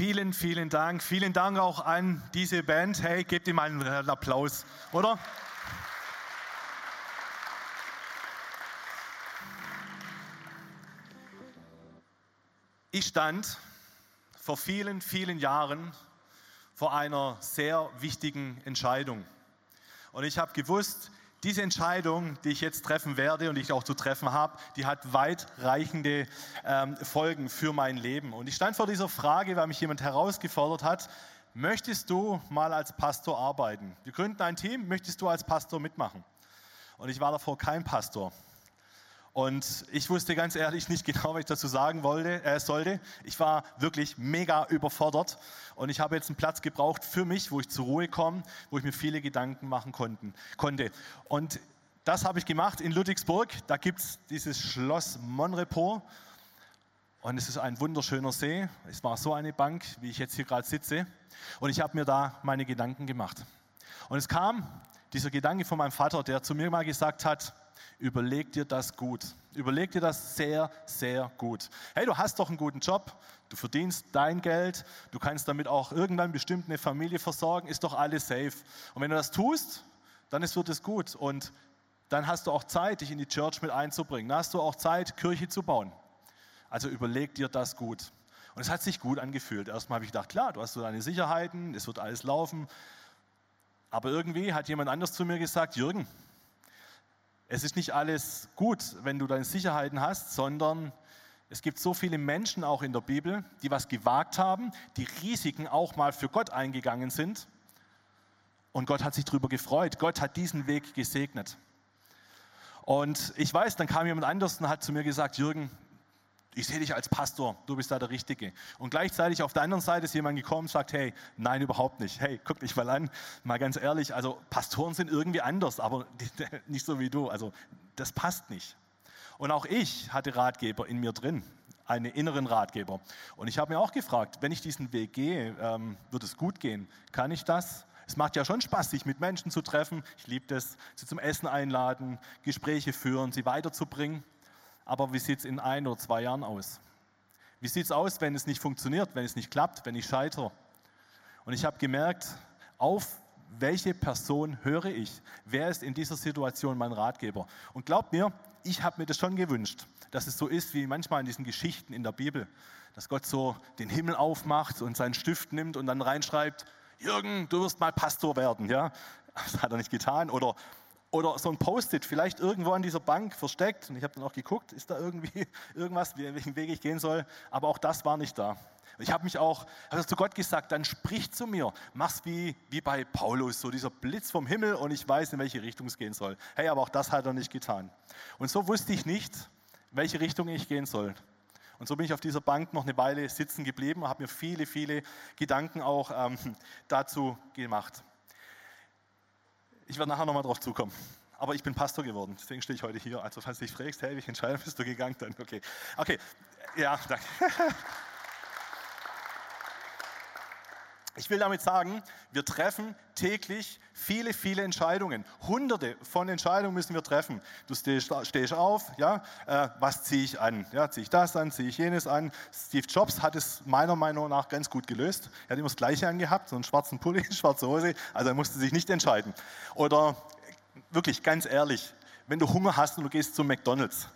Vielen, vielen Dank. Vielen Dank auch an diese Band. Hey, gebt ihm einen Applaus, oder? Ich stand vor vielen, vielen Jahren vor einer sehr wichtigen Entscheidung. Und ich habe gewusst, diese Entscheidung, die ich jetzt treffen werde und die ich auch zu treffen habe, die hat weitreichende ähm, Folgen für mein Leben. Und ich stand vor dieser Frage, weil mich jemand herausgefordert hat, möchtest du mal als Pastor arbeiten? Wir gründen ein Team, möchtest du als Pastor mitmachen? Und ich war davor kein Pastor. Und ich wusste ganz ehrlich nicht genau, was ich dazu sagen wollte, äh, sollte. Ich war wirklich mega überfordert und ich habe jetzt einen Platz gebraucht für mich, wo ich zur Ruhe komme, wo ich mir viele Gedanken machen konnten, konnte. Und das habe ich gemacht in Ludwigsburg. Da gibt es dieses Schloss Monrepos und es ist ein wunderschöner See. Es war so eine Bank, wie ich jetzt hier gerade sitze. Und ich habe mir da meine Gedanken gemacht. Und es kam dieser Gedanke von meinem Vater, der zu mir mal gesagt hat, Überleg dir das gut. Überleg dir das sehr, sehr gut. Hey, du hast doch einen guten Job, du verdienst dein Geld, du kannst damit auch irgendwann bestimmt eine Familie versorgen, ist doch alles safe. Und wenn du das tust, dann ist, wird es gut. Und dann hast du auch Zeit, dich in die Church mit einzubringen. Dann hast du auch Zeit, Kirche zu bauen. Also überleg dir das gut. Und es hat sich gut angefühlt. Erstmal habe ich gedacht, klar, du hast so deine Sicherheiten, es wird alles laufen. Aber irgendwie hat jemand anders zu mir gesagt, Jürgen, es ist nicht alles gut, wenn du deine Sicherheiten hast, sondern es gibt so viele Menschen auch in der Bibel, die was gewagt haben, die Risiken auch mal für Gott eingegangen sind. Und Gott hat sich darüber gefreut. Gott hat diesen Weg gesegnet. Und ich weiß, dann kam jemand anders und hat zu mir gesagt, Jürgen, ich sehe dich als Pastor, du bist da der Richtige. Und gleichzeitig auf der anderen Seite ist jemand gekommen und sagt, hey, nein, überhaupt nicht. Hey, guck dich mal an, mal ganz ehrlich, also Pastoren sind irgendwie anders, aber nicht so wie du. Also das passt nicht. Und auch ich hatte Ratgeber in mir drin, einen inneren Ratgeber. Und ich habe mir auch gefragt, wenn ich diesen Weg gehe, ähm, wird es gut gehen? Kann ich das? Es macht ja schon Spaß, sich mit Menschen zu treffen. Ich liebe das, sie zum Essen einladen, Gespräche führen, sie weiterzubringen. Aber wie sieht es in ein oder zwei Jahren aus? Wie sieht es aus, wenn es nicht funktioniert, wenn es nicht klappt, wenn ich scheitere? Und ich habe gemerkt, auf welche Person höre ich? Wer ist in dieser Situation mein Ratgeber? Und glaubt mir, ich habe mir das schon gewünscht, dass es so ist wie manchmal in diesen Geschichten in der Bibel, dass Gott so den Himmel aufmacht und seinen Stift nimmt und dann reinschreibt, Jürgen, du wirst mal Pastor werden. Ja? Das hat er nicht getan. Oder oder so ein Post-it, vielleicht irgendwo an dieser Bank versteckt. Und ich habe dann auch geguckt, ist da irgendwie irgendwas, welchen Weg ich gehen soll. Aber auch das war nicht da. Ich habe mich auch hab zu Gott gesagt, dann sprich zu mir. Mach's wie, wie bei Paulus, so dieser Blitz vom Himmel und ich weiß, in welche Richtung es gehen soll. Hey, aber auch das hat er nicht getan. Und so wusste ich nicht, welche Richtung ich gehen soll. Und so bin ich auf dieser Bank noch eine Weile sitzen geblieben und habe mir viele, viele Gedanken auch ähm, dazu gemacht. Ich werde nachher nochmal drauf zukommen. Aber ich bin Pastor geworden, deswegen stehe ich heute hier. Also falls du dich fragst, hey, welche Entscheidung bist du gegangen? Dann okay. Okay, ja, danke. Ich will damit sagen, wir treffen täglich viele, viele Entscheidungen. Hunderte von Entscheidungen müssen wir treffen. Du stehst, stehst auf, ja, äh, was ziehe ich an? Ja, ziehe ich das an, ziehe ich jenes an? Steve Jobs hat es meiner Meinung nach ganz gut gelöst. Er hat immer das Gleiche angehabt, so einen schwarzen Pulli, schwarze Hose, also er musste sich nicht entscheiden. Oder wirklich, ganz ehrlich, wenn du Hunger hast und du gehst zum McDonalds,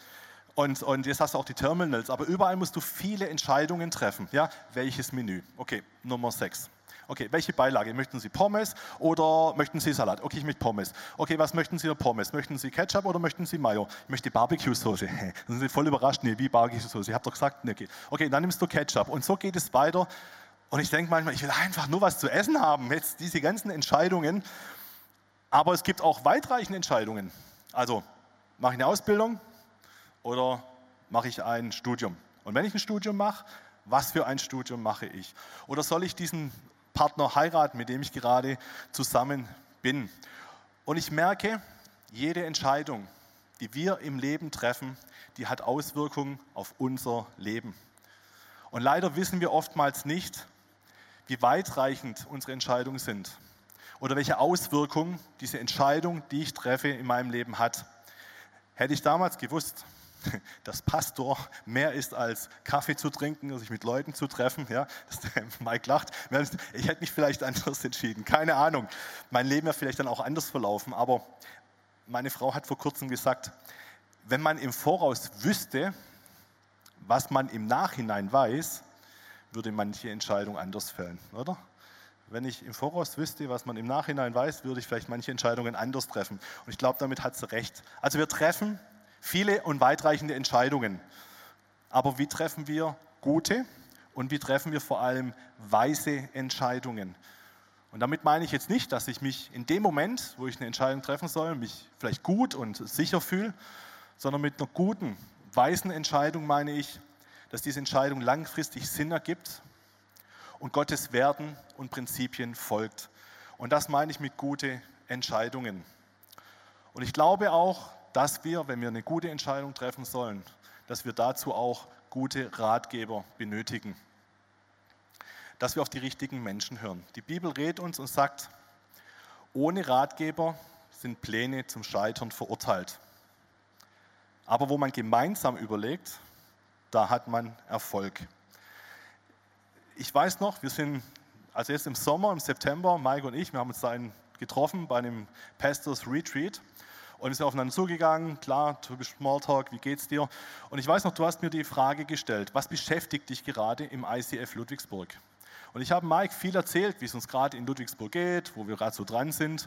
und, und, jetzt hast du auch die Terminals, aber überall musst du viele Entscheidungen treffen. Ja? Welches Menü? Okay, Nummer 6. Okay, welche Beilage? Möchten Sie Pommes oder möchten Sie Salat? Okay, ich möchte Pommes. Okay, was möchten Sie Pommes? Möchten Sie Ketchup oder möchten Sie Mayo? Ich möchte Barbecue-Soße. Dann sind Sie voll überrascht. Nee, wie Barbecue-Soße? Ich habe doch gesagt, nee, okay. okay, dann nimmst du Ketchup. Und so geht es weiter. Und ich denke manchmal, ich will einfach nur was zu essen haben. Jetzt diese ganzen Entscheidungen. Aber es gibt auch weitreichende Entscheidungen. Also, mache ich eine Ausbildung oder mache ich ein Studium? Und wenn ich ein Studium mache, was für ein Studium mache ich? Oder soll ich diesen Partner heiraten, mit dem ich gerade zusammen bin. Und ich merke, jede Entscheidung, die wir im Leben treffen, die hat Auswirkungen auf unser Leben. Und leider wissen wir oftmals nicht, wie weitreichend unsere Entscheidungen sind oder welche Auswirkungen diese Entscheidung, die ich treffe, in meinem Leben hat. Hätte ich damals gewusst, dass Pastor mehr ist als Kaffee zu trinken sich mit Leuten zu treffen. Ja, Mike lacht. Ich hätte mich vielleicht anders entschieden. Keine Ahnung. Mein Leben wäre vielleicht dann auch anders verlaufen. Aber meine Frau hat vor kurzem gesagt, wenn man im Voraus wüsste, was man im Nachhinein weiß, würde manche Entscheidung anders fällen, oder? Wenn ich im Voraus wüsste, was man im Nachhinein weiß, würde ich vielleicht manche Entscheidungen anders treffen. Und ich glaube, damit hat sie recht. Also wir treffen viele und weitreichende Entscheidungen. Aber wie treffen wir gute und wie treffen wir vor allem weise Entscheidungen? Und damit meine ich jetzt nicht, dass ich mich in dem Moment, wo ich eine Entscheidung treffen soll, mich vielleicht gut und sicher fühle, sondern mit einer guten, weisen Entscheidung meine ich, dass diese Entscheidung langfristig Sinn ergibt und Gottes Werten und Prinzipien folgt. Und das meine ich mit gute Entscheidungen. Und ich glaube auch, dass wir, wenn wir eine gute Entscheidung treffen sollen, dass wir dazu auch gute Ratgeber benötigen. Dass wir auf die richtigen Menschen hören. Die Bibel redet uns und sagt, ohne Ratgeber sind Pläne zum Scheitern verurteilt. Aber wo man gemeinsam überlegt, da hat man Erfolg. Ich weiß noch, wir sind, also jetzt im Sommer, im September, Mike und ich, wir haben uns da getroffen bei einem Pastors Retreat und sind aufeinander zugegangen, klar, typisch Smalltalk, wie geht's dir? Und ich weiß noch, du hast mir die Frage gestellt, was beschäftigt dich gerade im ICF Ludwigsburg? Und ich habe Mike viel erzählt, wie es uns gerade in Ludwigsburg geht, wo wir gerade so dran sind.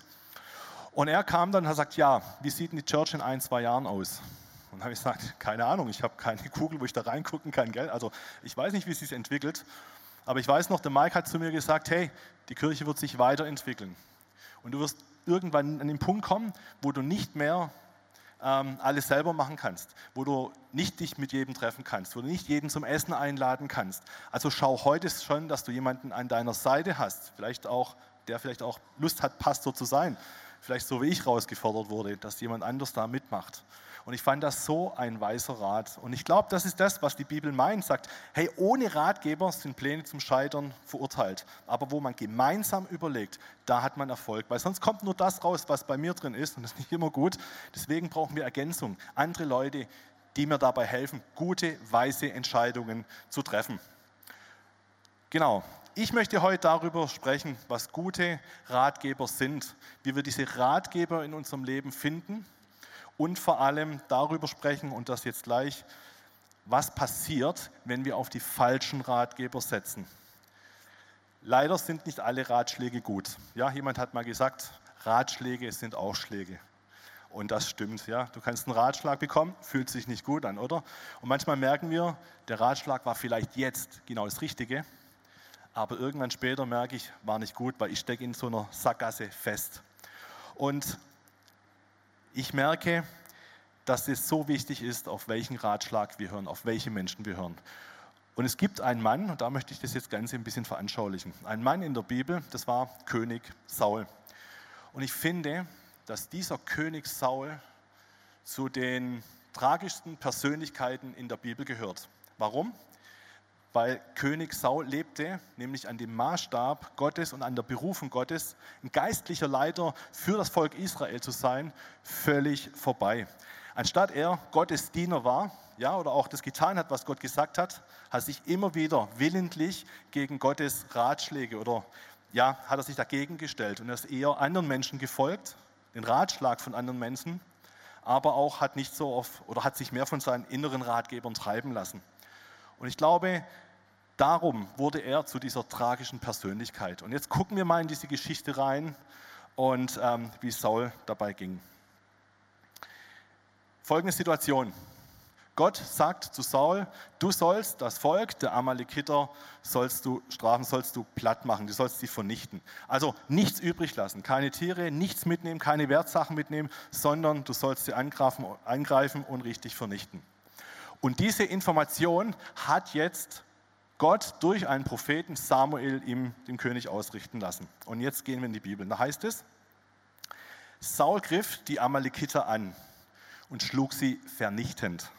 Und er kam dann und hat gesagt, ja, wie sieht denn die Church in ein, zwei Jahren aus? Und habe ich gesagt, keine Ahnung, ich habe keine Kugel, wo ich da reingucken kann, gell? Also ich weiß nicht, wie es sich entwickelt. Aber ich weiß noch, der Mike hat zu mir gesagt, hey, die Kirche wird sich weiterentwickeln. Und du wirst irgendwann an den Punkt kommen, wo du nicht mehr ähm, alles selber machen kannst, wo du nicht dich mit jedem treffen kannst, wo du nicht jeden zum Essen einladen kannst. Also schau heute schon, dass du jemanden an deiner Seite hast, vielleicht auch, der vielleicht auch Lust hat, Pastor zu sein. Vielleicht so wie ich rausgefordert wurde, dass jemand anders da mitmacht. Und ich fand das so ein weiser Rat. Und ich glaube, das ist das, was die Bibel meint. Sagt, hey, ohne Ratgeber sind Pläne zum Scheitern verurteilt. Aber wo man gemeinsam überlegt, da hat man Erfolg. Weil sonst kommt nur das raus, was bei mir drin ist. Und das ist nicht immer gut. Deswegen brauchen wir Ergänzung. Andere Leute, die mir dabei helfen, gute, weise Entscheidungen zu treffen. Genau. Ich möchte heute darüber sprechen, was gute Ratgeber sind, wie wir diese Ratgeber in unserem Leben finden und vor allem darüber sprechen und das jetzt gleich, was passiert, wenn wir auf die falschen Ratgeber setzen. Leider sind nicht alle Ratschläge gut. Ja, jemand hat mal gesagt, Ratschläge sind auch Schläge. Und das stimmt. Ja, du kannst einen Ratschlag bekommen, fühlt sich nicht gut an, oder? Und manchmal merken wir, der Ratschlag war vielleicht jetzt genau das Richtige, aber irgendwann später merke ich, war nicht gut, weil ich stecke in so einer Sackgasse fest. Und ich merke, dass es so wichtig ist, auf welchen Ratschlag wir hören, auf welche Menschen wir hören. Und es gibt einen Mann, und da möchte ich das jetzt Ganze ein bisschen veranschaulichen. Ein Mann in der Bibel, das war König Saul. Und ich finde, dass dieser König Saul zu den tragischsten Persönlichkeiten in der Bibel gehört. Warum? Weil König Saul lebte, nämlich an dem Maßstab Gottes und an der Berufung Gottes, ein geistlicher Leiter für das Volk Israel zu sein, völlig vorbei. Anstatt er Gottes Diener war, ja, oder auch das getan hat, was Gott gesagt hat, hat sich immer wieder willentlich gegen Gottes Ratschläge oder ja, hat er sich dagegen gestellt und er ist eher anderen Menschen gefolgt, den Ratschlag von anderen Menschen, aber auch hat nicht so oft oder hat sich mehr von seinen inneren Ratgebern treiben lassen. Und ich glaube, Darum wurde er zu dieser tragischen Persönlichkeit. Und jetzt gucken wir mal in diese Geschichte rein und ähm, wie Saul dabei ging. Folgende Situation. Gott sagt zu Saul, du sollst das Volk der Amalekiter sollst du strafen, sollst du platt machen, du sollst sie vernichten. Also nichts übrig lassen, keine Tiere, nichts mitnehmen, keine Wertsachen mitnehmen, sondern du sollst sie angreifen, angreifen und richtig vernichten. Und diese Information hat jetzt Gott durch einen Propheten Samuel ihm den König ausrichten lassen. Und jetzt gehen wir in die Bibel. Da heißt es, Saul griff die Amalekiter an und schlug sie vernichtend.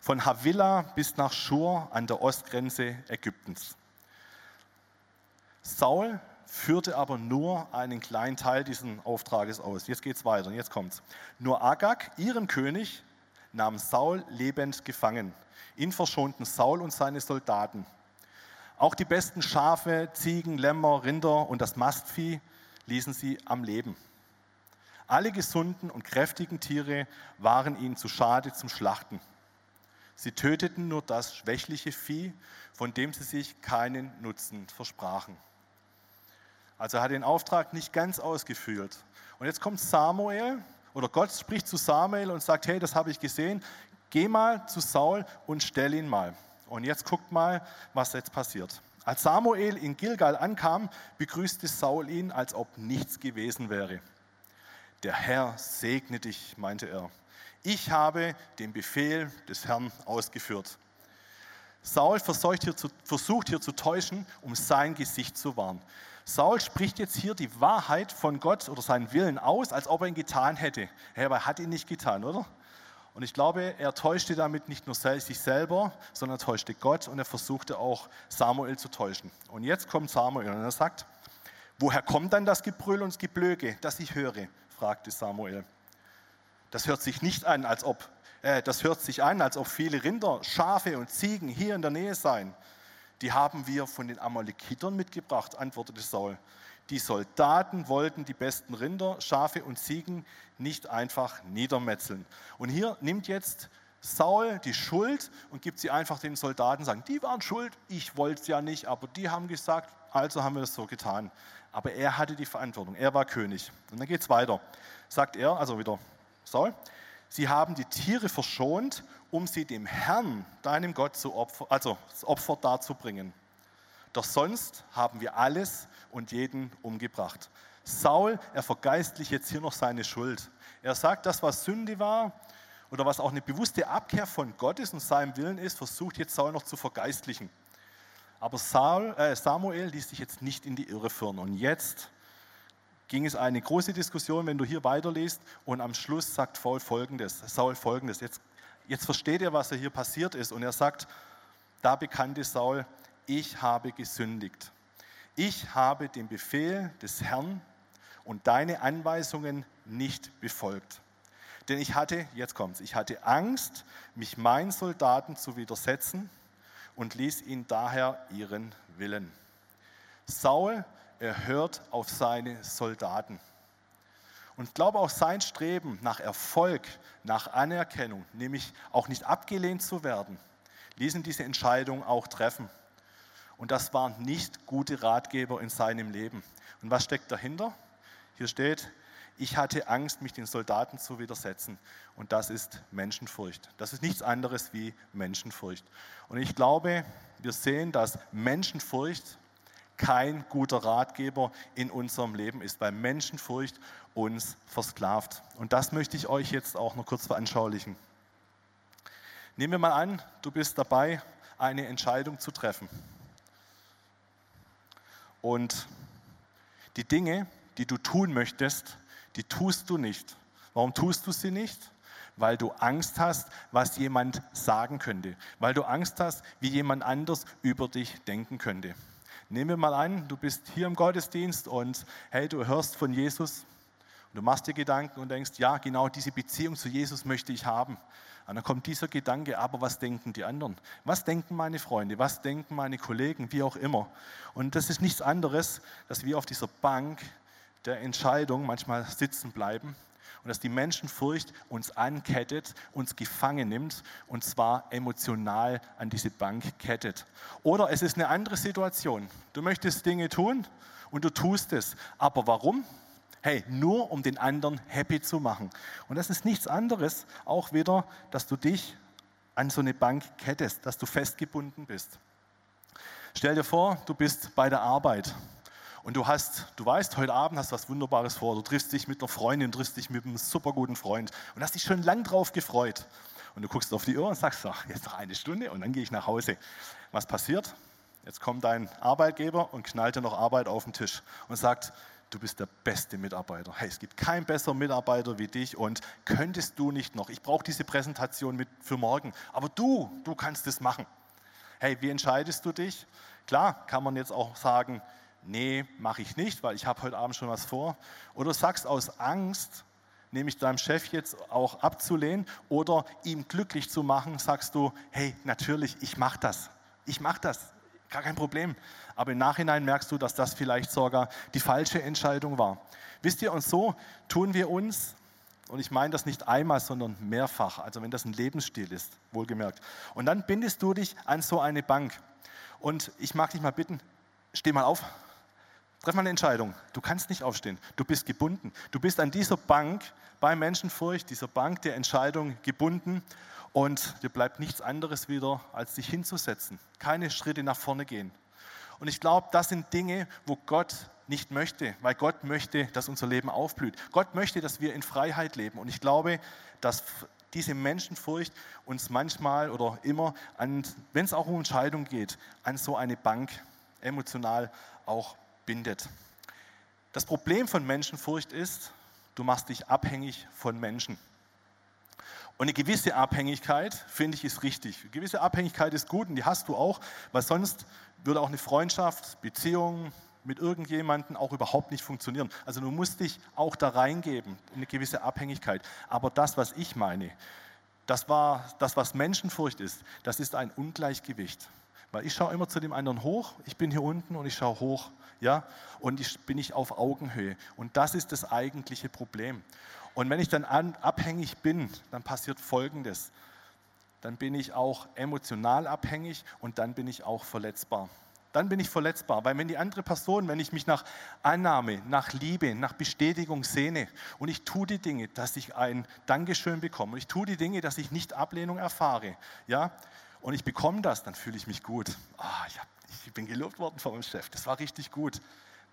Von Havila bis nach Schur an der Ostgrenze Ägyptens. Saul führte aber nur einen kleinen Teil dieses Auftrages aus. Jetzt geht es weiter, jetzt kommt's. Nur Agag, ihren König, nahm Saul lebend gefangen. Ihn verschonten Saul und seine Soldaten. Auch die besten Schafe, Ziegen, Lämmer, Rinder und das Mastvieh ließen sie am Leben. Alle gesunden und kräftigen Tiere waren ihnen zu schade zum Schlachten. Sie töteten nur das schwächliche Vieh, von dem sie sich keinen Nutzen versprachen. Also er hat den Auftrag nicht ganz ausgeführt. Und jetzt kommt Samuel oder Gott spricht zu Samuel und sagt, hey, das habe ich gesehen, geh mal zu Saul und stell ihn mal. Und jetzt guckt mal, was jetzt passiert. Als Samuel in Gilgal ankam, begrüßte Saul ihn, als ob nichts gewesen wäre. Der Herr segne dich, meinte er. Ich habe den Befehl des Herrn ausgeführt. Saul versucht hier, zu, versucht hier zu täuschen, um sein Gesicht zu wahren. Saul spricht jetzt hier die Wahrheit von Gott oder seinen Willen aus, als ob er ihn getan hätte. Aber er hat ihn nicht getan, oder? Und ich glaube, er täuschte damit nicht nur sich selber, sondern täuschte Gott und er versuchte auch Samuel zu täuschen. Und jetzt kommt Samuel und er sagt, woher kommt dann das Gebrüll und das Geblöke, das ich höre? fragte Samuel. Das hört sich nicht an, als ob, äh, das hört sich an, als ob viele Rinder, Schafe und Ziegen hier in der Nähe seien. Die haben wir von den Amalekitern mitgebracht, antwortete Saul. Die Soldaten wollten die besten Rinder, Schafe und Ziegen nicht einfach niedermetzeln. Und hier nimmt jetzt Saul die Schuld und gibt sie einfach den Soldaten, sagen, die waren schuld, ich wollte es ja nicht, aber die haben gesagt, also haben wir das so getan. Aber er hatte die Verantwortung, er war König. Und dann geht es weiter. Sagt er, also wieder Saul, sie haben die Tiere verschont, um sie dem Herrn, deinem Gott, zu Opfer, also das Opfer darzubringen. Doch sonst haben wir alles und jeden umgebracht. Saul, er vergeistlicht jetzt hier noch seine Schuld. Er sagt, das, was Sünde war oder was auch eine bewusste Abkehr von Gott ist und seinem Willen ist, versucht jetzt Saul noch zu vergeistlichen. Aber Saul, äh Samuel ließ sich jetzt nicht in die Irre führen. Und jetzt ging es eine große Diskussion, wenn du hier weiterliest. Und am Schluss sagt Saul folgendes, Saul folgendes. Jetzt, jetzt versteht er, was hier passiert ist. Und er sagt, da bekannte Saul, ich habe gesündigt. Ich habe den Befehl des Herrn und deine Anweisungen nicht befolgt. Denn ich hatte, jetzt kommt's, ich hatte Angst, mich meinen Soldaten zu widersetzen und ließ ihn daher ihren Willen. Saul, er hört auf seine Soldaten. Und ich glaube auch sein Streben nach Erfolg, nach Anerkennung, nämlich auch nicht abgelehnt zu werden, ließen diese Entscheidung auch treffen. Und das waren nicht gute Ratgeber in seinem Leben. Und was steckt dahinter? Hier steht, ich hatte Angst, mich den Soldaten zu widersetzen. Und das ist Menschenfurcht. Das ist nichts anderes wie Menschenfurcht. Und ich glaube, wir sehen, dass Menschenfurcht kein guter Ratgeber in unserem Leben ist, weil Menschenfurcht uns versklavt. Und das möchte ich euch jetzt auch noch kurz veranschaulichen. Nehmen wir mal an, du bist dabei, eine Entscheidung zu treffen. Und die Dinge, die du tun möchtest, die tust du nicht. Warum tust du sie nicht? Weil du Angst hast, was jemand sagen könnte. Weil du Angst hast, wie jemand anders über dich denken könnte. Nehmen wir mal an, du bist hier im Gottesdienst und hey, du hörst von Jesus und du machst dir Gedanken und denkst, ja, genau diese Beziehung zu Jesus möchte ich haben. Und dann kommt dieser Gedanke, aber was denken die anderen? Was denken meine Freunde? Was denken meine Kollegen? Wie auch immer. Und das ist nichts anderes, dass wir auf dieser Bank der Entscheidung manchmal sitzen bleiben und dass die Menschenfurcht uns ankettet, uns gefangen nimmt und zwar emotional an diese Bank kettet. Oder es ist eine andere Situation. Du möchtest Dinge tun und du tust es. Aber warum? Hey, nur um den anderen happy zu machen. Und das ist nichts anderes, auch wieder, dass du dich an so eine Bank kettest, dass du festgebunden bist. Stell dir vor, du bist bei der Arbeit und du hast, du weißt, heute Abend hast du was Wunderbares vor. Du triffst dich mit einer Freundin, triffst dich mit einem super guten Freund und hast dich schon lang drauf gefreut. Und du guckst auf die Uhr und sagst, ach, jetzt noch eine Stunde und dann gehe ich nach Hause. Was passiert? Jetzt kommt dein Arbeitgeber und knallt dir noch Arbeit auf den Tisch und sagt, du bist der beste Mitarbeiter. Hey, es gibt keinen besseren Mitarbeiter wie dich und könntest du nicht noch, ich brauche diese Präsentation mit für morgen, aber du, du kannst es machen. Hey, wie entscheidest du dich? Klar, kann man jetzt auch sagen, nee, mache ich nicht, weil ich habe heute Abend schon was vor. Oder sagst aus Angst, nämlich deinem Chef jetzt auch abzulehnen oder ihm glücklich zu machen, sagst du, hey, natürlich, ich mache das. Ich mache das. Gar kein Problem. Aber im Nachhinein merkst du, dass das vielleicht sogar die falsche Entscheidung war. Wisst ihr, und so tun wir uns, und ich meine das nicht einmal, sondern mehrfach, also wenn das ein Lebensstil ist, wohlgemerkt. Und dann bindest du dich an so eine Bank. Und ich mag dich mal bitten, steh mal auf, treff mal eine Entscheidung. Du kannst nicht aufstehen, du bist gebunden. Du bist an dieser Bank bei Menschenfurcht, dieser Bank der Entscheidung gebunden und dir bleibt nichts anderes wieder, als dich hinzusetzen. Keine Schritte nach vorne gehen. Und ich glaube, das sind Dinge, wo Gott nicht möchte, weil Gott möchte, dass unser Leben aufblüht. Gott möchte, dass wir in Freiheit leben. Und ich glaube, dass diese Menschenfurcht uns manchmal oder immer, wenn es auch um Entscheidungen geht, an so eine Bank emotional auch bindet. Das Problem von Menschenfurcht ist, du machst dich abhängig von Menschen. Und eine gewisse Abhängigkeit, finde ich, ist richtig. Eine gewisse Abhängigkeit ist gut und die hast du auch, weil sonst würde auch eine Freundschaft, Beziehung mit irgendjemandem auch überhaupt nicht funktionieren. Also du musst dich auch da reingeben, in eine gewisse Abhängigkeit. Aber das, was ich meine, das war das, was Menschenfurcht ist, das ist ein Ungleichgewicht. Weil ich schaue immer zu dem anderen hoch, ich bin hier unten und ich schaue hoch, ja, und ich bin ich auf Augenhöhe. Und das ist das eigentliche Problem. Und wenn ich dann an, abhängig bin, dann passiert Folgendes. Dann bin ich auch emotional abhängig und dann bin ich auch verletzbar. Dann bin ich verletzbar, weil wenn die andere Person, wenn ich mich nach Annahme, nach Liebe, nach Bestätigung sehne und ich tue die Dinge, dass ich ein Dankeschön bekomme und ich tue die Dinge, dass ich nicht Ablehnung erfahre, ja, und ich bekomme das, dann fühle ich mich gut. Oh, ich, hab, ich bin gelobt worden von meinem Chef, das war richtig gut.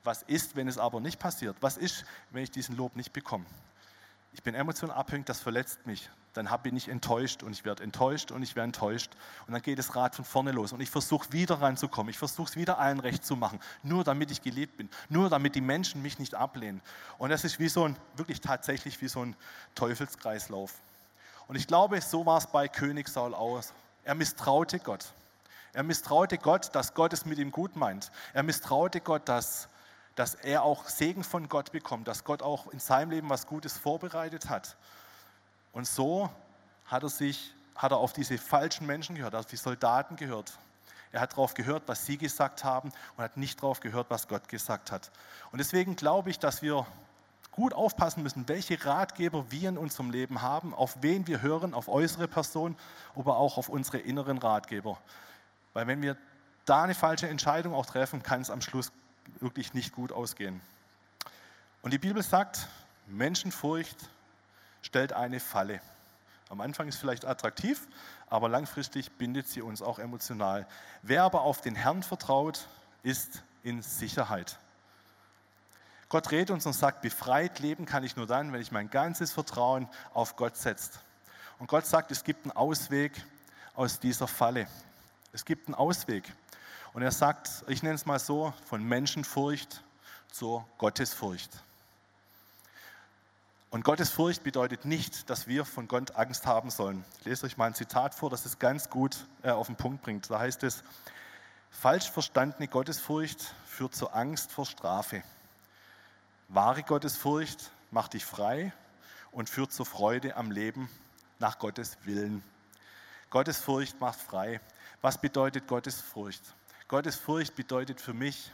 Was ist, wenn es aber nicht passiert? Was ist, wenn ich diesen Lob nicht bekomme? ich bin emotional abhängig, das verletzt mich. Dann bin ich enttäuscht und ich werde enttäuscht und ich werde enttäuscht. Und dann geht das Rad von vorne los und ich versuche wieder ranzukommen. Ich versuche es wieder allen recht zu machen, nur damit ich geliebt bin, nur damit die Menschen mich nicht ablehnen. Und das ist wie so ein, wirklich tatsächlich wie so ein Teufelskreislauf. Und ich glaube, so war es bei König Saul aus. Er misstraute Gott. Er misstraute Gott, dass Gott es mit ihm gut meint. Er misstraute Gott, dass dass er auch Segen von Gott bekommt, dass Gott auch in seinem Leben was Gutes vorbereitet hat. Und so hat er sich, hat er auf diese falschen Menschen gehört, auf die Soldaten gehört. Er hat darauf gehört, was sie gesagt haben und hat nicht darauf gehört, was Gott gesagt hat. Und deswegen glaube ich, dass wir gut aufpassen müssen, welche Ratgeber wir in unserem Leben haben, auf wen wir hören, auf äußere Personen, aber auch auf unsere inneren Ratgeber. Weil wenn wir da eine falsche Entscheidung auch treffen, kann es am Schluss wirklich nicht gut ausgehen. Und die Bibel sagt, Menschenfurcht stellt eine Falle. Am Anfang ist vielleicht attraktiv, aber langfristig bindet sie uns auch emotional. Wer aber auf den Herrn vertraut, ist in Sicherheit. Gott redet uns und sagt, befreit leben kann ich nur dann, wenn ich mein ganzes Vertrauen auf Gott setze. Und Gott sagt, es gibt einen Ausweg aus dieser Falle. Es gibt einen Ausweg. Und er sagt, ich nenne es mal so, von Menschenfurcht zur Gottesfurcht. Und Gottesfurcht bedeutet nicht, dass wir von Gott Angst haben sollen. Ich lese euch mal ein Zitat vor, das es ganz gut äh, auf den Punkt bringt. Da heißt es, falsch verstandene Gottesfurcht führt zur Angst vor Strafe. Wahre Gottesfurcht macht dich frei und führt zur Freude am Leben nach Gottes Willen. Gottesfurcht macht frei. Was bedeutet Gottesfurcht? Gottesfurcht bedeutet für mich,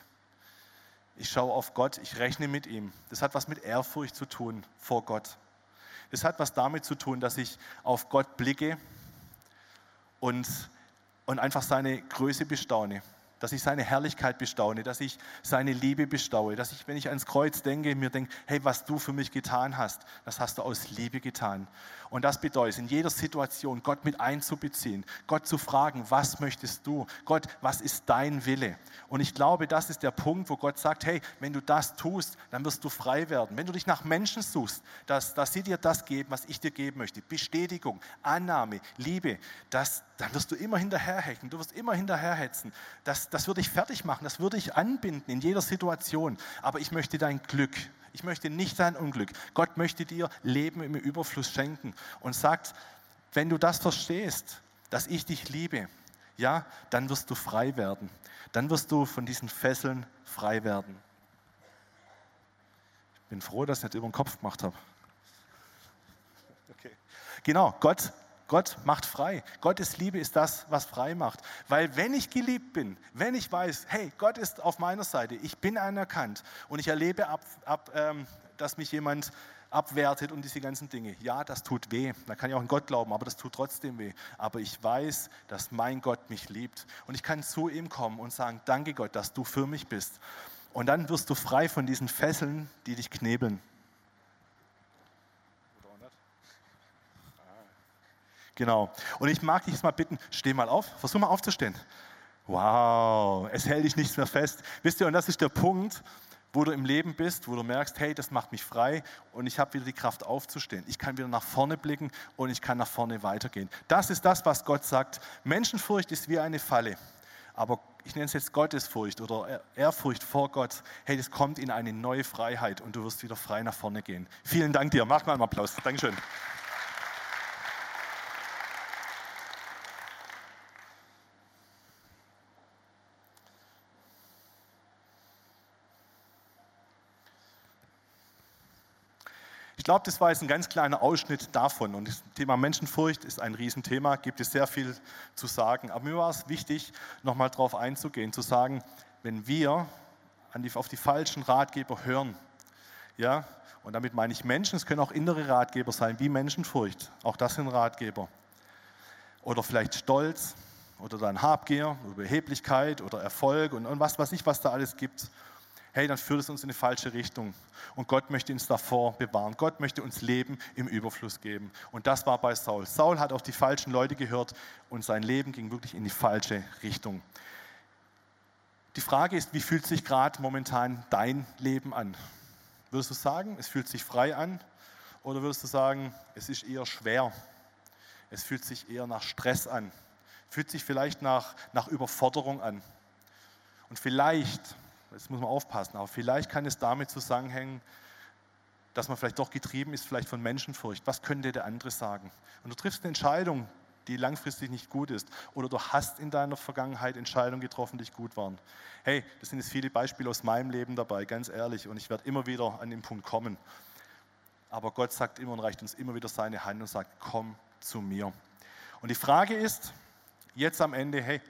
ich schaue auf Gott, ich rechne mit ihm. Das hat was mit Ehrfurcht zu tun vor Gott. Das hat was damit zu tun, dass ich auf Gott blicke und, und einfach seine Größe bestaune dass ich seine Herrlichkeit bestaune, dass ich seine Liebe bestaue, dass ich, wenn ich ans Kreuz denke, mir denke, hey, was du für mich getan hast, das hast du aus Liebe getan. Und das bedeutet, in jeder Situation Gott mit einzubeziehen, Gott zu fragen, was möchtest du? Gott, was ist dein Wille? Und ich glaube, das ist der Punkt, wo Gott sagt, hey, wenn du das tust, dann wirst du frei werden. Wenn du dich nach Menschen suchst, dass, dass sie dir das geben, was ich dir geben möchte, Bestätigung, Annahme, Liebe, das, dann wirst du immer hinterherhechten, du wirst immer hinterherhetzen, dass das, das würde ich fertig machen, das würde ich anbinden in jeder Situation. Aber ich möchte dein Glück. Ich möchte nicht dein Unglück. Gott möchte dir Leben im Überfluss schenken und sagt, wenn du das verstehst, dass ich dich liebe, ja, dann wirst du frei werden. Dann wirst du von diesen Fesseln frei werden. Ich bin froh, dass ich nicht über den Kopf gemacht habe. Okay. Genau, Gott, Gott macht frei. Gottes Liebe ist das, was frei macht. Weil wenn ich geliebt bin, wenn ich weiß, hey, Gott ist auf meiner Seite, ich bin anerkannt und ich erlebe, ab, ab, ähm, dass mich jemand abwertet und diese ganzen Dinge. Ja, das tut weh. Da kann ich auch an Gott glauben, aber das tut trotzdem weh. Aber ich weiß, dass mein Gott mich liebt. Und ich kann zu ihm kommen und sagen, danke Gott, dass du für mich bist. Und dann wirst du frei von diesen Fesseln, die dich knebeln. Genau. Und ich mag dich jetzt mal bitten, steh mal auf, versuch mal aufzustehen. Wow, es hält dich nichts mehr fest. Wisst ihr, und das ist der Punkt, wo du im Leben bist, wo du merkst, hey, das macht mich frei und ich habe wieder die Kraft aufzustehen. Ich kann wieder nach vorne blicken und ich kann nach vorne weitergehen. Das ist das, was Gott sagt. Menschenfurcht ist wie eine Falle. Aber ich nenne es jetzt Gottesfurcht oder Ehrfurcht vor Gott. Hey, das kommt in eine neue Freiheit und du wirst wieder frei nach vorne gehen. Vielen Dank dir. Mach mal einen Applaus. Dankeschön. Glaube, das war jetzt ein ganz kleiner Ausschnitt davon. Und das Thema Menschenfurcht ist ein Riesenthema, gibt es sehr viel zu sagen. Aber mir war es wichtig, nochmal darauf einzugehen, zu sagen, wenn wir die, auf die falschen Ratgeber hören, ja, und damit meine ich Menschen, es können auch innere Ratgeber sein, wie Menschenfurcht, auch das sind Ratgeber. Oder vielleicht Stolz oder dann Habgier, Überheblichkeit oder Erfolg und, und was weiß ich, was da alles gibt hey, dann führt es uns in eine falsche Richtung. Und Gott möchte uns davor bewahren. Gott möchte uns Leben im Überfluss geben. Und das war bei Saul. Saul hat auf die falschen Leute gehört und sein Leben ging wirklich in die falsche Richtung. Die Frage ist, wie fühlt sich gerade momentan dein Leben an? Würdest du sagen, es fühlt sich frei an? Oder würdest du sagen, es ist eher schwer? Es fühlt sich eher nach Stress an? Fühlt sich vielleicht nach, nach Überforderung an? Und vielleicht Jetzt muss man aufpassen, aber vielleicht kann es damit zusammenhängen, dass man vielleicht doch getrieben ist, vielleicht von Menschenfurcht. Was könnte der andere sagen? Und du triffst eine Entscheidung, die langfristig nicht gut ist. Oder du hast in deiner Vergangenheit Entscheidungen getroffen, die nicht gut waren. Hey, das sind jetzt viele Beispiele aus meinem Leben dabei, ganz ehrlich. Und ich werde immer wieder an den Punkt kommen. Aber Gott sagt immer und reicht uns immer wieder seine Hand und sagt, komm zu mir. Und die Frage ist jetzt am Ende, hey,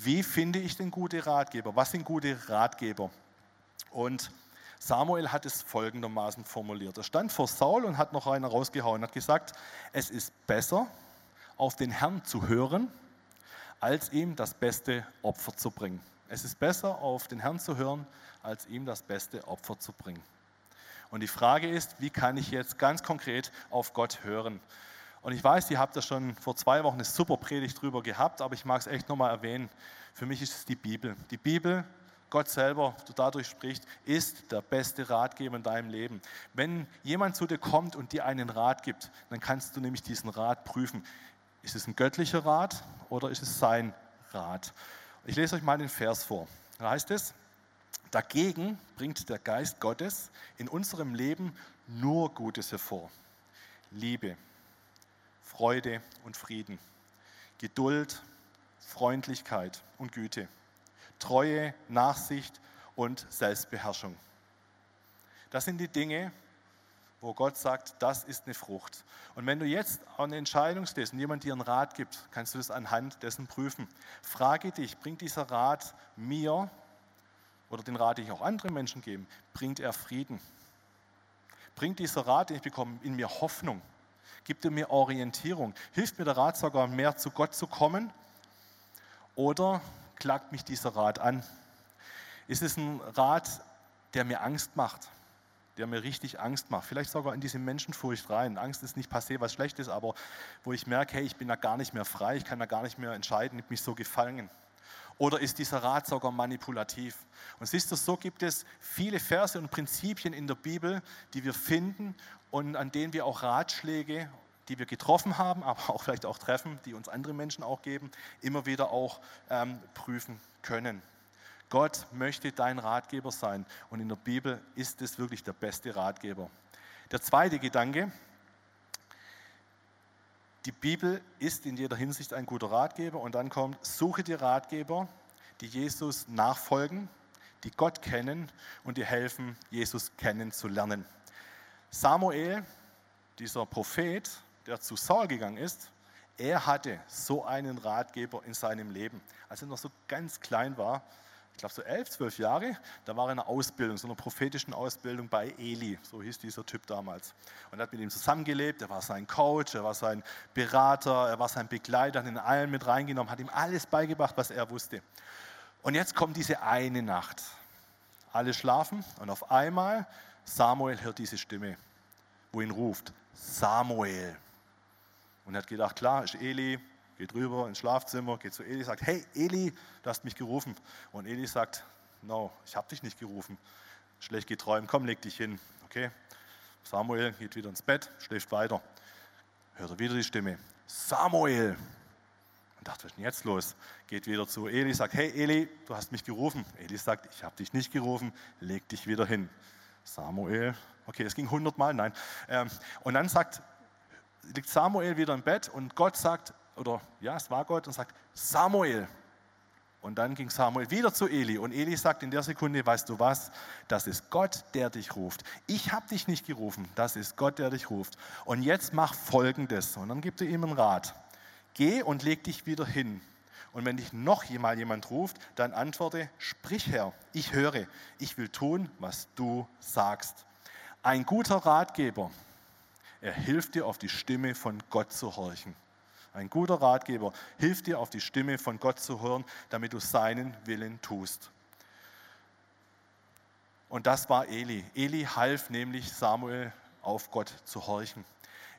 wie finde ich denn gute Ratgeber? Was sind gute Ratgeber? Und Samuel hat es folgendermaßen formuliert. Er stand vor Saul und hat noch einen rausgehauen, hat gesagt, es ist besser, auf den Herrn zu hören, als ihm das beste Opfer zu bringen. Es ist besser, auf den Herrn zu hören, als ihm das beste Opfer zu bringen. Und die Frage ist, wie kann ich jetzt ganz konkret auf Gott hören? Und ich weiß, ihr habt da schon vor zwei Wochen eine super Predigt drüber gehabt, aber ich mag es echt nochmal erwähnen. Für mich ist es die Bibel. Die Bibel, Gott selber, du dadurch sprichst, ist der beste Ratgeber in deinem Leben. Wenn jemand zu dir kommt und dir einen Rat gibt, dann kannst du nämlich diesen Rat prüfen. Ist es ein göttlicher Rat oder ist es sein Rat? Ich lese euch mal den Vers vor. Da heißt es, dagegen bringt der Geist Gottes in unserem Leben nur Gutes hervor. Liebe, Freude und Frieden, Geduld, Freundlichkeit und Güte, Treue, Nachsicht und Selbstbeherrschung. Das sind die Dinge, wo Gott sagt, das ist eine Frucht. Und wenn du jetzt eine Entscheidung stehst und jemand dir einen Rat gibt, kannst du das anhand dessen prüfen. Frage dich, bringt dieser Rat mir oder den Rat, den ich auch anderen Menschen geben, bringt er Frieden? Bringt dieser Rat, den ich bekomme, in mir Hoffnung? Gibt er mir Orientierung? Hilft mir der Rat sogar mehr zu Gott zu kommen? Oder klagt mich dieser Rat an? Ist es ein Rat, der mir Angst macht? Der mir richtig Angst macht? Vielleicht sogar in diese Menschenfurcht rein. Angst ist nicht passé was Schlechtes, aber wo ich merke, hey, ich bin da gar nicht mehr frei, ich kann da gar nicht mehr entscheiden, ich bin mich so gefangen. Oder ist dieser Rat sogar manipulativ? Und siehst du, so gibt es viele Verse und Prinzipien in der Bibel, die wir finden und an denen wir auch Ratschläge, die wir getroffen haben, aber auch vielleicht auch treffen, die uns andere Menschen auch geben, immer wieder auch ähm, prüfen können. Gott möchte dein Ratgeber sein und in der Bibel ist es wirklich der beste Ratgeber. Der zweite Gedanke, die Bibel ist in jeder Hinsicht ein guter Ratgeber und dann kommt, suche dir Ratgeber, die Jesus nachfolgen, die Gott kennen und die helfen, Jesus kennenzulernen. Samuel, dieser Prophet, der zu Saul gegangen ist, er hatte so einen Ratgeber in seinem Leben. Als er noch so ganz klein war, ich glaube so elf, zwölf Jahre, da war er in einer Ausbildung, so einer prophetischen Ausbildung bei Eli, so hieß dieser Typ damals. Und er hat mit ihm zusammengelebt, er war sein Coach, er war sein Berater, er war sein Begleiter, hat ihn allen mit reingenommen, hat ihm alles beigebracht, was er wusste. Und jetzt kommt diese eine Nacht. Alle schlafen und auf einmal Samuel hört diese Stimme, wo ihn ruft, Samuel. Und er hat gedacht, klar, ist Eli, geht rüber ins Schlafzimmer, geht zu Eli, sagt, hey Eli, du hast mich gerufen. Und Eli sagt, no, ich habe dich nicht gerufen. Schlecht geträumt, komm, leg dich hin. Okay, Samuel geht wieder ins Bett, schläft weiter. Hört er wieder die Stimme, Samuel. Und dachte, was ist denn jetzt los? Geht wieder zu Eli, sagt, hey Eli, du hast mich gerufen. Eli sagt, ich habe dich nicht gerufen, leg dich wieder hin. Samuel, okay, es ging 100 Mal, nein. Ähm, und dann sagt, liegt Samuel wieder im Bett und Gott sagt, oder ja, es war Gott und sagt, Samuel. Und dann ging Samuel wieder zu Eli und Eli sagt in der Sekunde, weißt du was, das ist Gott, der dich ruft. Ich habe dich nicht gerufen, das ist Gott, der dich ruft. Und jetzt mach Folgendes. Und dann gibt er ihm einen Rat. Geh und leg dich wieder hin. Und wenn dich noch mal jemand ruft, dann antworte, sprich Herr, ich höre, ich will tun, was du sagst. Ein guter Ratgeber, er hilft dir auf die Stimme von Gott zu horchen. Ein guter Ratgeber hilft dir, auf die Stimme von Gott zu hören, damit du seinen Willen tust. Und das war Eli. Eli half nämlich Samuel, auf Gott zu horchen.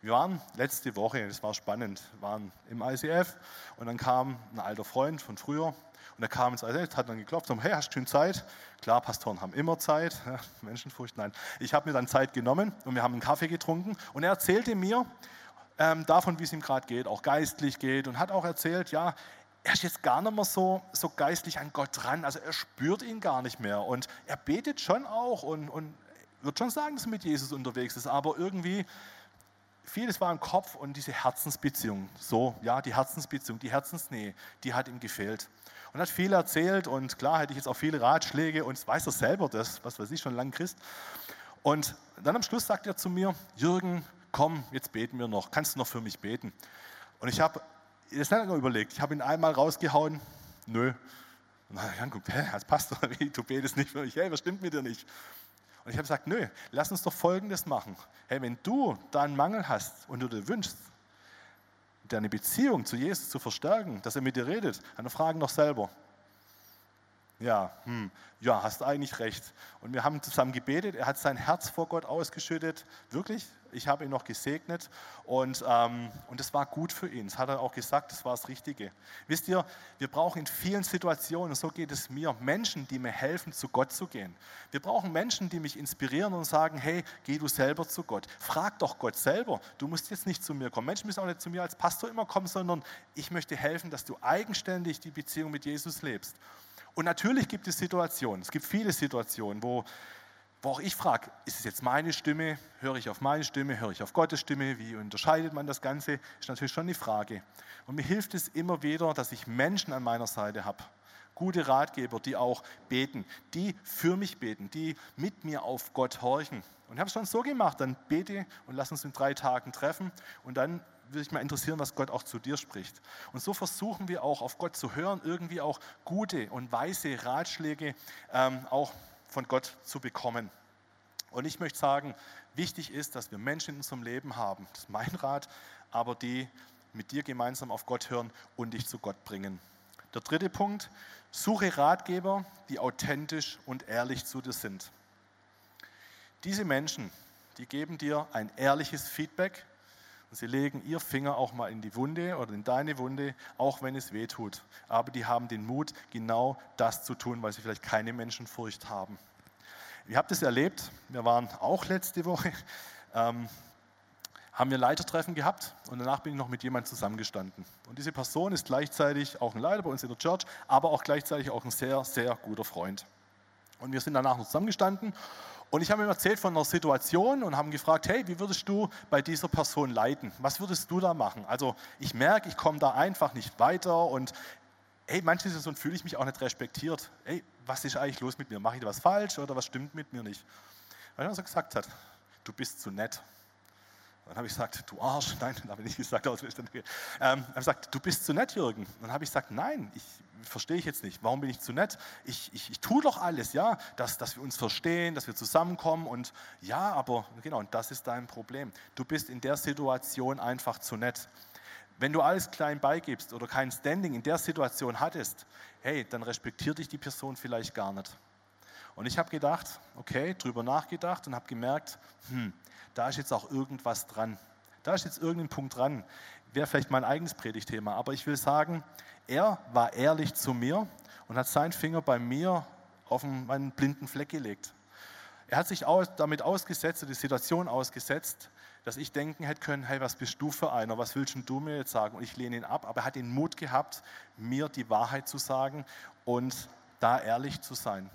Wir waren letzte Woche, das war spannend, waren im ICF und dann kam ein alter Freund von früher und er kam ins ICF, hat dann geklopft, und hey, hast du schon Zeit? Klar, Pastoren haben immer Zeit, Menschenfurcht, nein. Ich habe mir dann Zeit genommen und wir haben einen Kaffee getrunken und er erzählte mir, ähm, davon, wie es ihm gerade geht, auch geistlich geht und hat auch erzählt, ja, er ist jetzt gar nicht mehr so, so geistlich an Gott dran, also er spürt ihn gar nicht mehr und er betet schon auch und, und wird schon sagen, dass er mit Jesus unterwegs ist, aber irgendwie vieles war im Kopf und diese Herzensbeziehung, so, ja, die Herzensbeziehung, die Herzensnähe, die hat ihm gefehlt. Und hat viel erzählt und klar hätte ich jetzt auch viele Ratschläge und weiß er selber das, was weiß ich, schon lange Christ. Und dann am Schluss sagt er zu mir, Jürgen, komm, jetzt beten wir noch, kannst du noch für mich beten? Und ich habe das lange überlegt, ich habe ihn einmal rausgehauen, nö. Und dann habe ich angeguckt, hä, das passt doch, wie, du betest nicht für mich, hey, was stimmt mit dir nicht? Und ich habe gesagt, nö, lass uns doch Folgendes machen. Hey, wenn du da einen Mangel hast und du dir wünschst, deine Beziehung zu Jesus zu verstärken, dass er mit dir redet, dann fragen doch selber. Ja, hm, ja, hast eigentlich recht. Und wir haben zusammen gebetet, er hat sein Herz vor Gott ausgeschüttet, wirklich, ich habe ihn noch gesegnet und, ähm, und das war gut für ihn. Das hat er auch gesagt, das war das Richtige. Wisst ihr, wir brauchen in vielen Situationen, und so geht es mir, Menschen, die mir helfen, zu Gott zu gehen. Wir brauchen Menschen, die mich inspirieren und sagen, hey, geh du selber zu Gott. Frag doch Gott selber. Du musst jetzt nicht zu mir kommen. Menschen müssen auch nicht zu mir als Pastor immer kommen, sondern ich möchte helfen, dass du eigenständig die Beziehung mit Jesus lebst. Und natürlich gibt es Situationen, es gibt viele Situationen, wo wo auch ich frage, ist es jetzt meine Stimme, höre ich auf meine Stimme, höre ich auf Gottes Stimme, wie unterscheidet man das Ganze, ist natürlich schon die Frage. Und mir hilft es immer wieder, dass ich Menschen an meiner Seite habe, gute Ratgeber, die auch beten, die für mich beten, die mit mir auf Gott horchen. Und ich habe es schon so gemacht, dann bete und lass uns in drei Tagen treffen und dann würde ich mal interessieren, was Gott auch zu dir spricht. Und so versuchen wir auch auf Gott zu hören, irgendwie auch gute und weise Ratschläge ähm, auch von Gott zu bekommen. Und ich möchte sagen, wichtig ist, dass wir Menschen in unserem Leben haben, das ist mein Rat, aber die mit dir gemeinsam auf Gott hören und dich zu Gott bringen. Der dritte Punkt, suche Ratgeber, die authentisch und ehrlich zu dir sind. Diese Menschen, die geben dir ein ehrliches Feedback und sie legen ihr Finger auch mal in die Wunde oder in deine Wunde, auch wenn es weh tut. Aber die haben den Mut, genau das zu tun, weil sie vielleicht keine Menschenfurcht haben. Ihr habt es erlebt, wir waren auch letzte Woche, ähm, haben wir Leitertreffen gehabt und danach bin ich noch mit jemandem zusammengestanden. Und diese Person ist gleichzeitig auch ein Leiter bei uns in der Church, aber auch gleichzeitig auch ein sehr, sehr guter Freund. Und wir sind danach noch zusammengestanden und ich habe ihm erzählt von einer Situation und haben gefragt, hey, wie würdest du bei dieser Person leiten? Was würdest du da machen? Also ich merke, ich komme da einfach nicht weiter und hey, manche Situationen fühle ich mich auch nicht respektiert. Hey, was ist eigentlich los mit mir? Mache ich da was falsch oder was stimmt mit mir nicht? Weil er so gesagt hat, du bist zu nett. Dann habe ich gesagt, du Arsch. Nein, dann habe ich nicht gesagt. Aber ähm, habe gesagt, du bist zu nett, Jürgen. Dann habe ich gesagt, nein, ich verstehe ich jetzt nicht. Warum bin ich zu nett? Ich, ich, ich tue doch alles, ja, dass, dass wir uns verstehen, dass wir zusammenkommen und ja, aber genau, und das ist dein Problem. Du bist in der Situation einfach zu nett. Wenn du alles klein beigibst oder kein Standing in der Situation hattest, hey, dann respektiert dich die Person vielleicht gar nicht. Und ich habe gedacht, okay, drüber nachgedacht und habe gemerkt, hm, da ist jetzt auch irgendwas dran. Da ist jetzt irgendein Punkt dran. Wäre vielleicht mein eigenes Predigtthema, aber ich will sagen, er war ehrlich zu mir und hat seinen Finger bei mir auf meinen blinden Fleck gelegt. Er hat sich damit ausgesetzt, die Situation ausgesetzt, dass ich denken hätte können, hey, was bist du für einer, was willst du mir jetzt sagen? Und ich lehne ihn ab, aber er hat den Mut gehabt, mir die Wahrheit zu sagen und da ehrlich zu sein.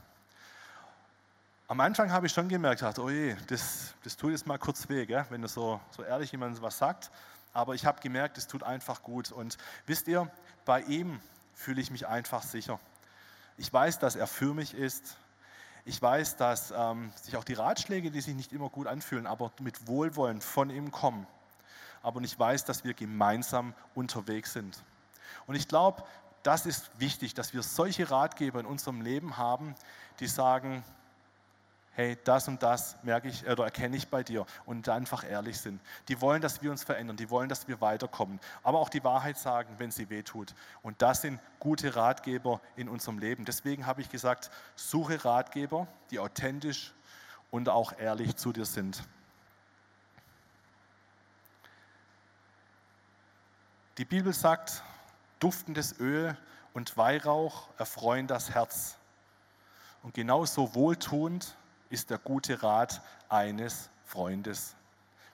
Am Anfang habe ich schon gemerkt, dachte, oh je, das, das tut jetzt mal kurz weh, gell? wenn so, so ehrlich jemand was sagt. Aber ich habe gemerkt, es tut einfach gut. Und wisst ihr, bei ihm fühle ich mich einfach sicher. Ich weiß, dass er für mich ist. Ich weiß, dass ähm, sich auch die Ratschläge, die sich nicht immer gut anfühlen, aber mit Wohlwollen von ihm kommen. Aber ich weiß, dass wir gemeinsam unterwegs sind. Und ich glaube, das ist wichtig, dass wir solche Ratgeber in unserem Leben haben, die sagen, hey, das und das merke ich oder erkenne ich bei dir und einfach ehrlich sind. Die wollen, dass wir uns verändern, die wollen, dass wir weiterkommen, aber auch die Wahrheit sagen, wenn sie wehtut. Und das sind gute Ratgeber in unserem Leben. Deswegen habe ich gesagt, suche Ratgeber, die authentisch und auch ehrlich zu dir sind. Die Bibel sagt, duftendes Öl und Weihrauch erfreuen das Herz. Und genauso wohltuend ist der gute Rat eines Freundes.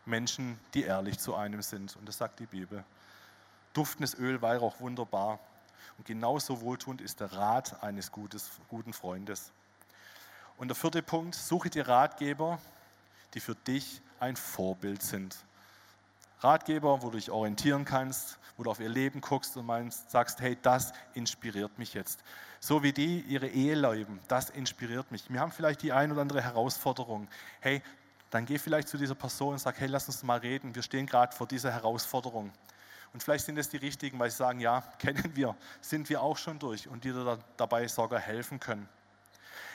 Menschen, die ehrlich zu einem sind. Und das sagt die Bibel. Duftendes Öl, Weihrauch, wunderbar. Und genauso wohltuend ist der Rat eines gutes, guten Freundes. Und der vierte Punkt, suche dir Ratgeber, die für dich ein Vorbild sind. Ratgeber, wo du dich orientieren kannst, wo du auf ihr Leben guckst und meinst, sagst, hey, das inspiriert mich jetzt. So wie die ihre Ehe leben, das inspiriert mich. Wir haben vielleicht die ein oder andere Herausforderung. Hey, dann geh vielleicht zu dieser Person und sag, hey, lass uns mal reden. Wir stehen gerade vor dieser Herausforderung. Und vielleicht sind es die richtigen, weil sie sagen, ja, kennen wir, sind wir auch schon durch und die dir dabei sogar helfen können.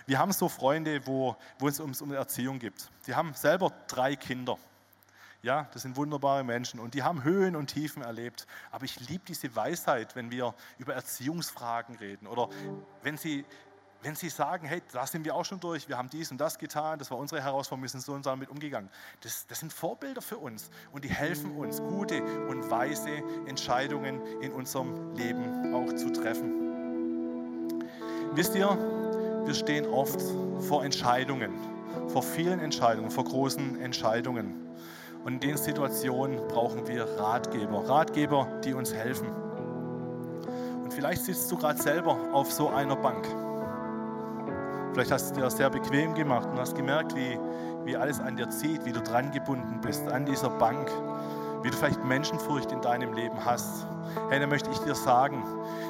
Wir haben so Freunde, wo, wo es um Erziehung geht. Die haben selber drei Kinder. Ja, das sind wunderbare Menschen und die haben Höhen und Tiefen erlebt. Aber ich liebe diese Weisheit, wenn wir über Erziehungsfragen reden oder wenn sie, wenn sie sagen, hey, da sind wir auch schon durch, wir haben dies und das getan, das war unsere Herausforderung, wir sind so und so damit umgegangen. Das, das sind Vorbilder für uns und die helfen uns, gute und weise Entscheidungen in unserem Leben auch zu treffen. Wisst ihr, wir stehen oft vor Entscheidungen, vor vielen Entscheidungen, vor großen Entscheidungen. Und in den Situationen brauchen wir Ratgeber, Ratgeber, die uns helfen. Und vielleicht sitzt du gerade selber auf so einer Bank. Vielleicht hast du dir das sehr bequem gemacht und hast gemerkt, wie, wie alles an dir zieht, wie du dran gebunden bist an dieser Bank, wie du vielleicht Menschenfurcht in deinem Leben hast. Hey, dann möchte ich dir sagen,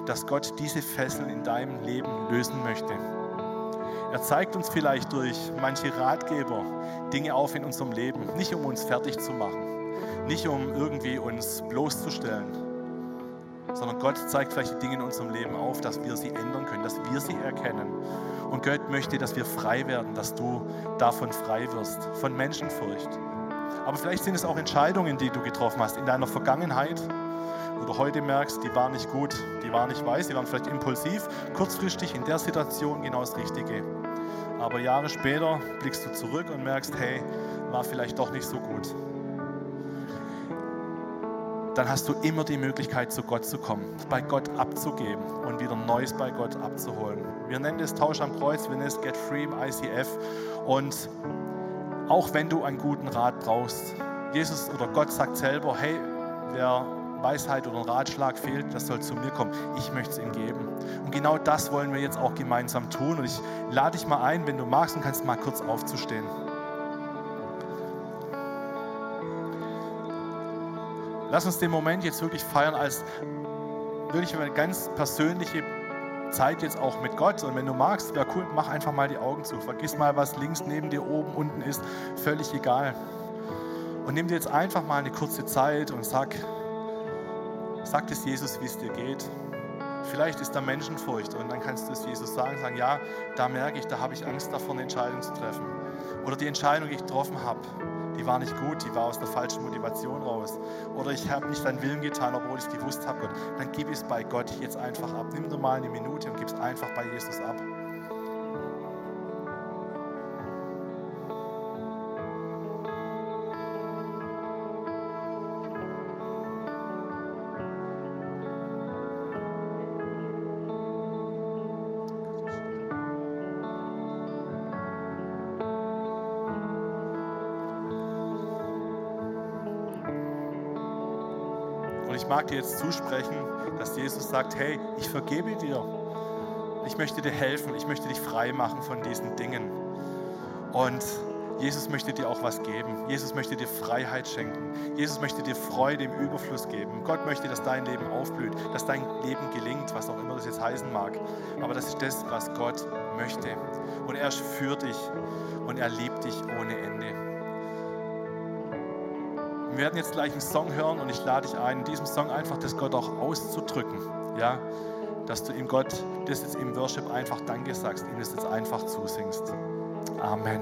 dass Gott diese Fesseln in deinem Leben lösen möchte. Er zeigt uns vielleicht durch manche Ratgeber Dinge auf in unserem Leben, nicht um uns fertig zu machen, nicht um irgendwie uns bloßzustellen, sondern Gott zeigt vielleicht die Dinge in unserem Leben auf, dass wir sie ändern können, dass wir sie erkennen. Und Gott möchte, dass wir frei werden, dass du davon frei wirst, von Menschenfurcht. Aber vielleicht sind es auch Entscheidungen, die du getroffen hast in deiner Vergangenheit, wo du heute merkst, die waren nicht gut, die waren nicht weise, die waren vielleicht impulsiv, kurzfristig in der Situation genau das Richtige. Aber Jahre später blickst du zurück und merkst, hey, war vielleicht doch nicht so gut. Dann hast du immer die Möglichkeit, zu Gott zu kommen, bei Gott abzugeben und wieder Neues bei Gott abzuholen. Wir nennen es Tausch am Kreuz, wir nennen es Get Free im ICF. Und auch wenn du einen guten Rat brauchst, Jesus oder Gott sagt selber, hey, wer Weisheit oder ein Ratschlag fehlt, das soll zu mir kommen. Ich möchte es ihm geben. Und genau das wollen wir jetzt auch gemeinsam tun. Und ich lade dich mal ein, wenn du magst und kannst mal kurz aufzustehen. Lass uns den Moment jetzt wirklich feiern als wirklich eine ganz persönliche Zeit jetzt auch mit Gott. Und wenn du magst, wäre cool, mach einfach mal die Augen zu. Vergiss mal, was links neben dir, oben, unten ist. Völlig egal. Und nimm dir jetzt einfach mal eine kurze Zeit und sag, sag es Jesus, wie es dir geht. Vielleicht ist da Menschenfurcht und dann kannst du es Jesus sagen, sagen, ja, da merke ich, da habe ich Angst davor, eine Entscheidung zu treffen. Oder die Entscheidung, die ich getroffen habe, die war nicht gut, die war aus der falschen Motivation raus. Oder ich habe nicht deinen Willen getan, obwohl ich es gewusst habe, Gott. Dann gib es bei Gott jetzt einfach ab. Nimm dir mal eine Minute und gib es einfach bei Jesus ab. Ich mag dir jetzt zusprechen, dass Jesus sagt, hey, ich vergebe dir. Ich möchte dir helfen, ich möchte dich frei machen von diesen Dingen. Und Jesus möchte dir auch was geben. Jesus möchte dir Freiheit schenken. Jesus möchte dir Freude im Überfluss geben. Gott möchte, dass dein Leben aufblüht, dass dein Leben gelingt, was auch immer das jetzt heißen mag. Aber das ist das, was Gott möchte. Und er führt dich und er liebt dich ohne Ende. Wir werden jetzt gleich einen Song hören und ich lade dich ein, in diesem Song einfach das Gott auch auszudrücken. Ja, dass du ihm Gott das jetzt im Worship einfach Danke sagst, ihm das jetzt einfach zusingst. Amen.